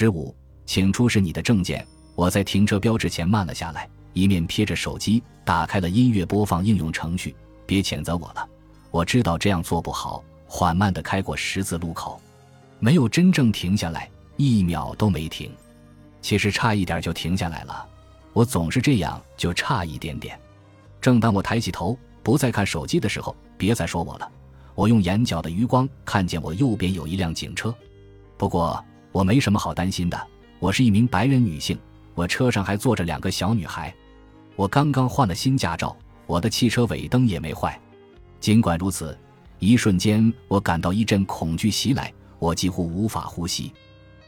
十五，请出示你的证件。我在停车标志前慢了下来，一面瞥着手机，打开了音乐播放应用程序。别谴责我了，我知道这样做不好。缓慢地开过十字路口，没有真正停下来，一秒都没停。其实差一点就停下来了，我总是这样，就差一点点。正当我抬起头，不再看手机的时候，别再说我了。我用眼角的余光看见我右边有一辆警车，不过我没什么好担心的。我是一名白人女性，我车上还坐着两个小女孩。我刚刚换了新驾照，我的汽车尾灯也没坏。尽管如此。一瞬间，我感到一阵恐惧袭来，我几乎无法呼吸。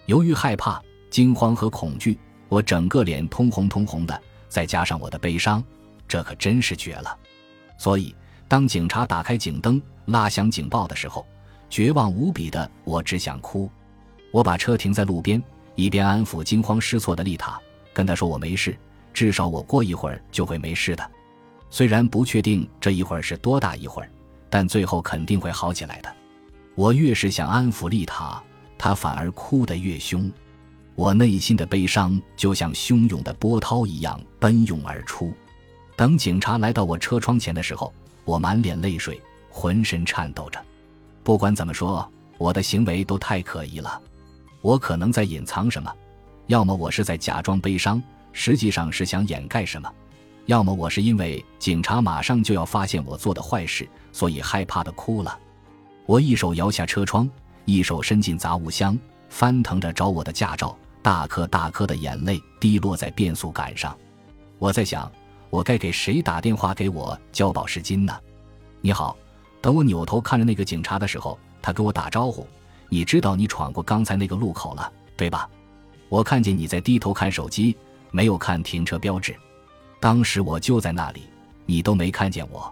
由于害怕、惊慌和恐惧，我整个脸通红通红的，再加上我的悲伤，这可真是绝了。所以，当警察打开警灯、拉响警报的时候，绝望无比的我只想哭。我把车停在路边，一边安抚惊慌失措的丽塔，跟她说：“我没事，至少我过一会儿就会没事的。虽然不确定这一会儿是多大一会儿。”但最后肯定会好起来的。我越是想安抚丽塔，她反而哭得越凶。我内心的悲伤就像汹涌的波涛一样奔涌而出。等警察来到我车窗前的时候，我满脸泪水，浑身颤抖着。不管怎么说，我的行为都太可疑了。我可能在隐藏什么，要么我是在假装悲伤，实际上是想掩盖什么。要么我是因为警察马上就要发现我做的坏事，所以害怕的哭了。我一手摇下车窗，一手伸进杂物箱，翻腾着找我的驾照，大颗大颗的眼泪滴落在变速杆上。我在想，我该给谁打电话给我交保释金呢？你好，等我扭头看着那个警察的时候，他跟我打招呼：“你知道你闯过刚才那个路口了，对吧？”我看见你在低头看手机，没有看停车标志。当时我就在那里，你都没看见我。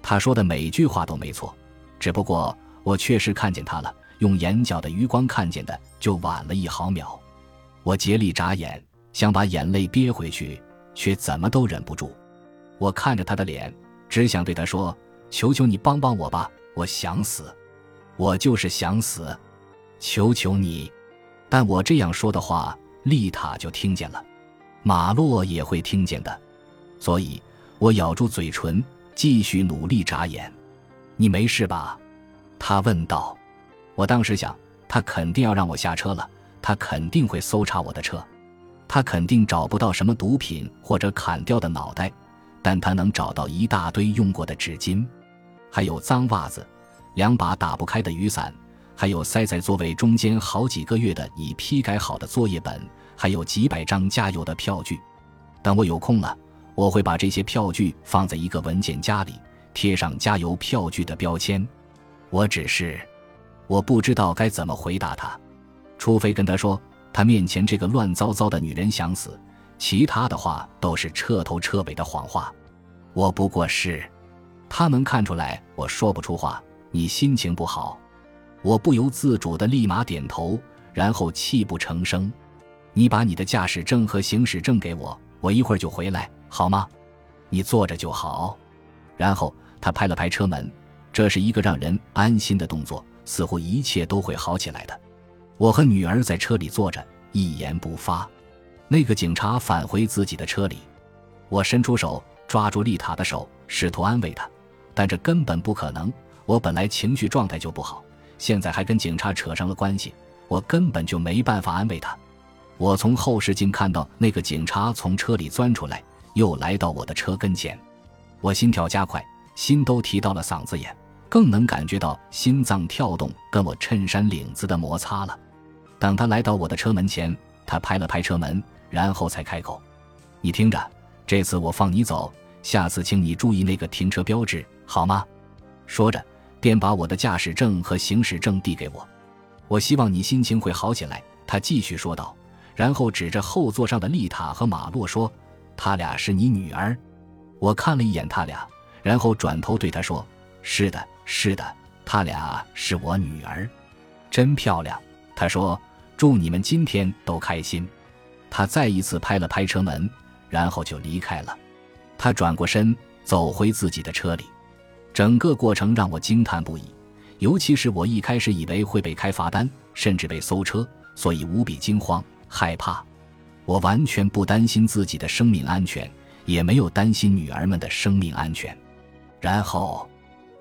他说的每句话都没错，只不过我确实看见他了，用眼角的余光看见的就晚了一毫秒。我竭力眨眼，想把眼泪憋回去，却怎么都忍不住。我看着他的脸，只想对他说：“求求你帮帮我吧，我想死，我就是想死，求求你。”但我这样说的话，丽塔就听见了，马洛也会听见的。所以，我咬住嘴唇，继续努力眨眼。你没事吧？他问道。我当时想，他肯定要让我下车了，他肯定会搜查我的车，他肯定找不到什么毒品或者砍掉的脑袋，但他能找到一大堆用过的纸巾，还有脏袜子，两把打不开的雨伞，还有塞在座位中间好几个月的已批改好的作业本，还有几百张加油的票据。等我有空了。我会把这些票据放在一个文件夹里，贴上加油票据的标签。我只是，我不知道该怎么回答他，除非跟他说他面前这个乱糟糟的女人想死，其他的话都是彻头彻尾的谎话。我不过是，他能看出来我说不出话。你心情不好，我不由自主的立马点头，然后泣不成声。你把你的驾驶证和行驶证给我，我一会儿就回来。好吗？你坐着就好。然后他拍了拍车门，这是一个让人安心的动作，似乎一切都会好起来的。我和女儿在车里坐着，一言不发。那个警察返回自己的车里，我伸出手抓住丽塔的手，试图安慰她，但这根本不可能。我本来情绪状态就不好，现在还跟警察扯上了关系，我根本就没办法安慰他。我从后视镜看到那个警察从车里钻出来。又来到我的车跟前，我心跳加快，心都提到了嗓子眼，更能感觉到心脏跳动跟我衬衫领子的摩擦了。等他来到我的车门前，他拍了拍车门，然后才开口：“你听着，这次我放你走，下次请你注意那个停车标志，好吗？”说着，便把我的驾驶证和行驶证递给我。我希望你心情会好起来，他继续说道，然后指着后座上的丽塔和马洛说。他俩是你女儿，我看了一眼他俩，然后转头对他说：“是的，是的，他俩是我女儿，真漂亮。”他说：“祝你们今天都开心。”他再一次拍了拍车门，然后就离开了。他转过身，走回自己的车里。整个过程让我惊叹不已，尤其是我一开始以为会被开罚单，甚至被搜车，所以无比惊慌害怕。我完全不担心自己的生命安全，也没有担心女儿们的生命安全。然后，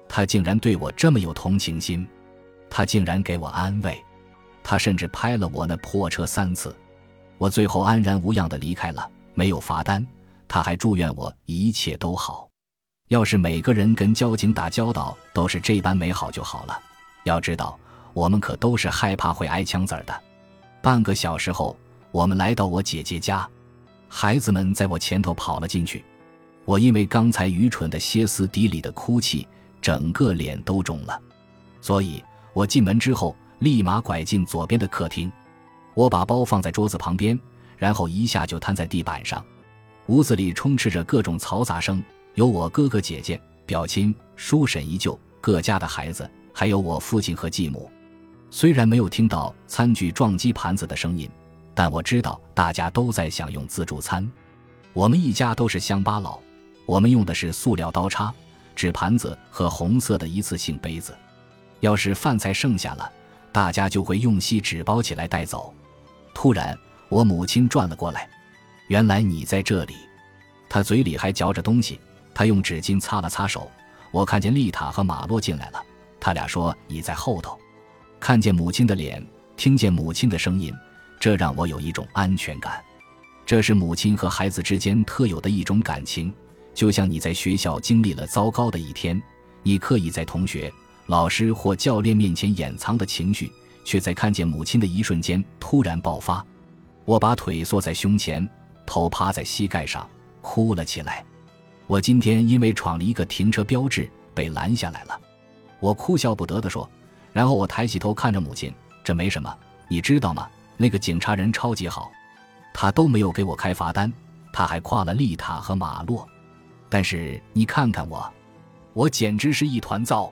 他竟然对我这么有同情心，他竟然给我安慰，他甚至拍了我那破车三次。我最后安然无恙的离开了，没有罚单。他还祝愿我一切都好。要是每个人跟交警打交道都是这般美好就好了。要知道，我们可都是害怕会挨枪子儿的。半个小时后，我们来到我姐姐家，孩子们在我前头跑了进去。我因为刚才愚蠢的歇斯底里的哭泣，整个脸都肿了，所以我进门之后立马拐进左边的客厅。我把包放在桌子旁边，然后一下就瘫在地板上。屋子里充斥着各种嘈杂声，有我哥哥姐姐、表亲、叔婶姨舅各家的孩子，还有我父亲和继母。虽然没有听到餐具撞击盘子的声音，但我知道大家都在享用自助餐。我们一家都是乡巴佬。我们用的是塑料刀叉、纸盘子和红色的一次性杯子。要是饭菜剩下了，大家就会用锡纸包起来带走。突然，我母亲转了过来，原来你在这里。她嘴里还嚼着东西，他用纸巾擦了擦手。我看见丽塔和马洛进来了，他俩说你在后头。看见母亲的脸，听见母亲的声音，这让我有一种安全感。这是母亲和孩子之间特有的一种感情。就像你在学校经历了糟糕的一天，你刻意在同学、老师或教练面前掩藏的情绪，却在看见母亲的一瞬间突然爆发。我把腿缩在胸前，头趴在膝盖上，哭了起来。我今天因为闯了一个停车标志被拦下来了，我哭笑不得地说。然后我抬起头看着母亲，这没什么，你知道吗？那个警察人超级好，他都没有给我开罚单，他还夸了丽塔和马洛。但是你看看我，我简直是一团糟。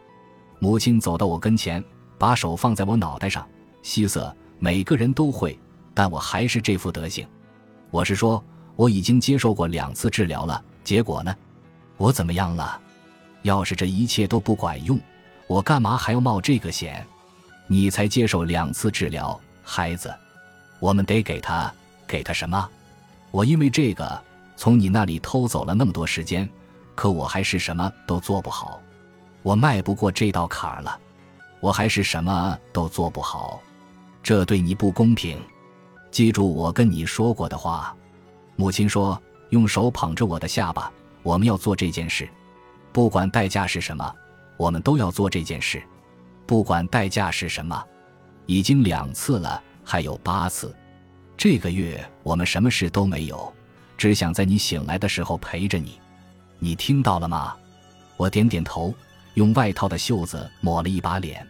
母亲走到我跟前，把手放在我脑袋上。希瑟，每个人都会，但我还是这副德行。我是说，我已经接受过两次治疗了，结果呢？我怎么样了？要是这一切都不管用，我干嘛还要冒这个险？你才接受两次治疗，孩子，我们得给他，给他什么？我因为这个。从你那里偷走了那么多时间，可我还是什么都做不好，我迈不过这道坎儿了，我还是什么都做不好，这对你不公平。记住我跟你说过的话。母亲说，用手捧着我的下巴，我们要做这件事，不管代价是什么，我们都要做这件事，不管代价是什么。已经两次了，还有八次，这个月我们什么事都没有。只想在你醒来的时候陪着你，你听到了吗？我点点头，用外套的袖子抹了一把脸。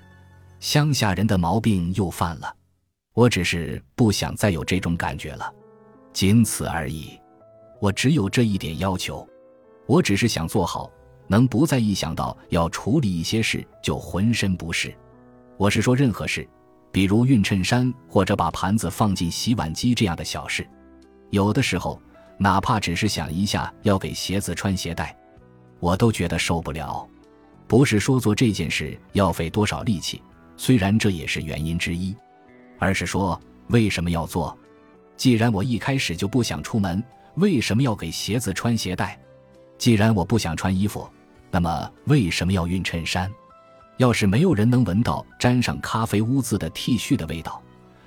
乡下人的毛病又犯了，我只是不想再有这种感觉了，仅此而已。我只有这一点要求，我只是想做好，能不再一想到要处理一些事就浑身不适。我是说任何事，比如熨衬衫或者把盘子放进洗碗机这样的小事，有的时候。哪怕只是想一下要给鞋子穿鞋带，我都觉得受不了。不是说做这件事要费多少力气，虽然这也是原因之一，而是说为什么要做？既然我一开始就不想出门，为什么要给鞋子穿鞋带？既然我不想穿衣服，那么为什么要熨衬衫？要是没有人能闻到沾上咖啡污渍的 T 恤的味道，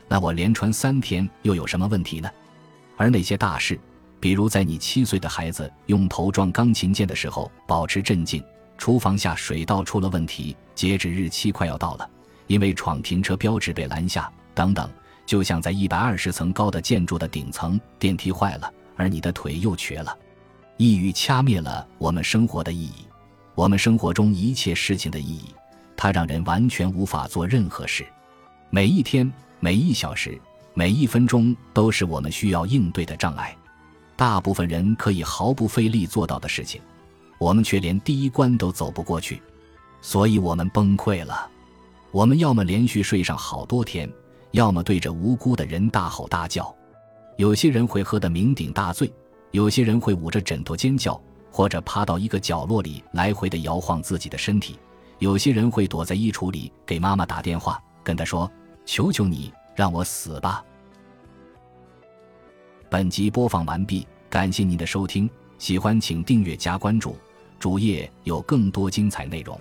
那我连穿三天又有什么问题呢？而那些大事。比如，在你七岁的孩子用头撞钢琴键的时候，保持镇静；厨房下水道出了问题，截止日期快要到了，因为闯停车标志被拦下，等等。就像在一百二十层高的建筑的顶层，电梯坏了，而你的腿又瘸了。抑郁掐灭了我们生活的意义，我们生活中一切事情的意义，它让人完全无法做任何事。每一天、每一小时、每一分钟，都是我们需要应对的障碍。大部分人可以毫不费力做到的事情，我们却连第一关都走不过去，所以我们崩溃了。我们要么连续睡上好多天，要么对着无辜的人大吼大叫。有些人会喝得酩酊大醉，有些人会捂着枕头尖叫，或者趴到一个角落里来回的摇晃自己的身体。有些人会躲在衣橱里给妈妈打电话，跟她说：“求求你，让我死吧！本集播放完毕，感谢您的收听，喜欢请订阅加关注，主页有更多精彩内容。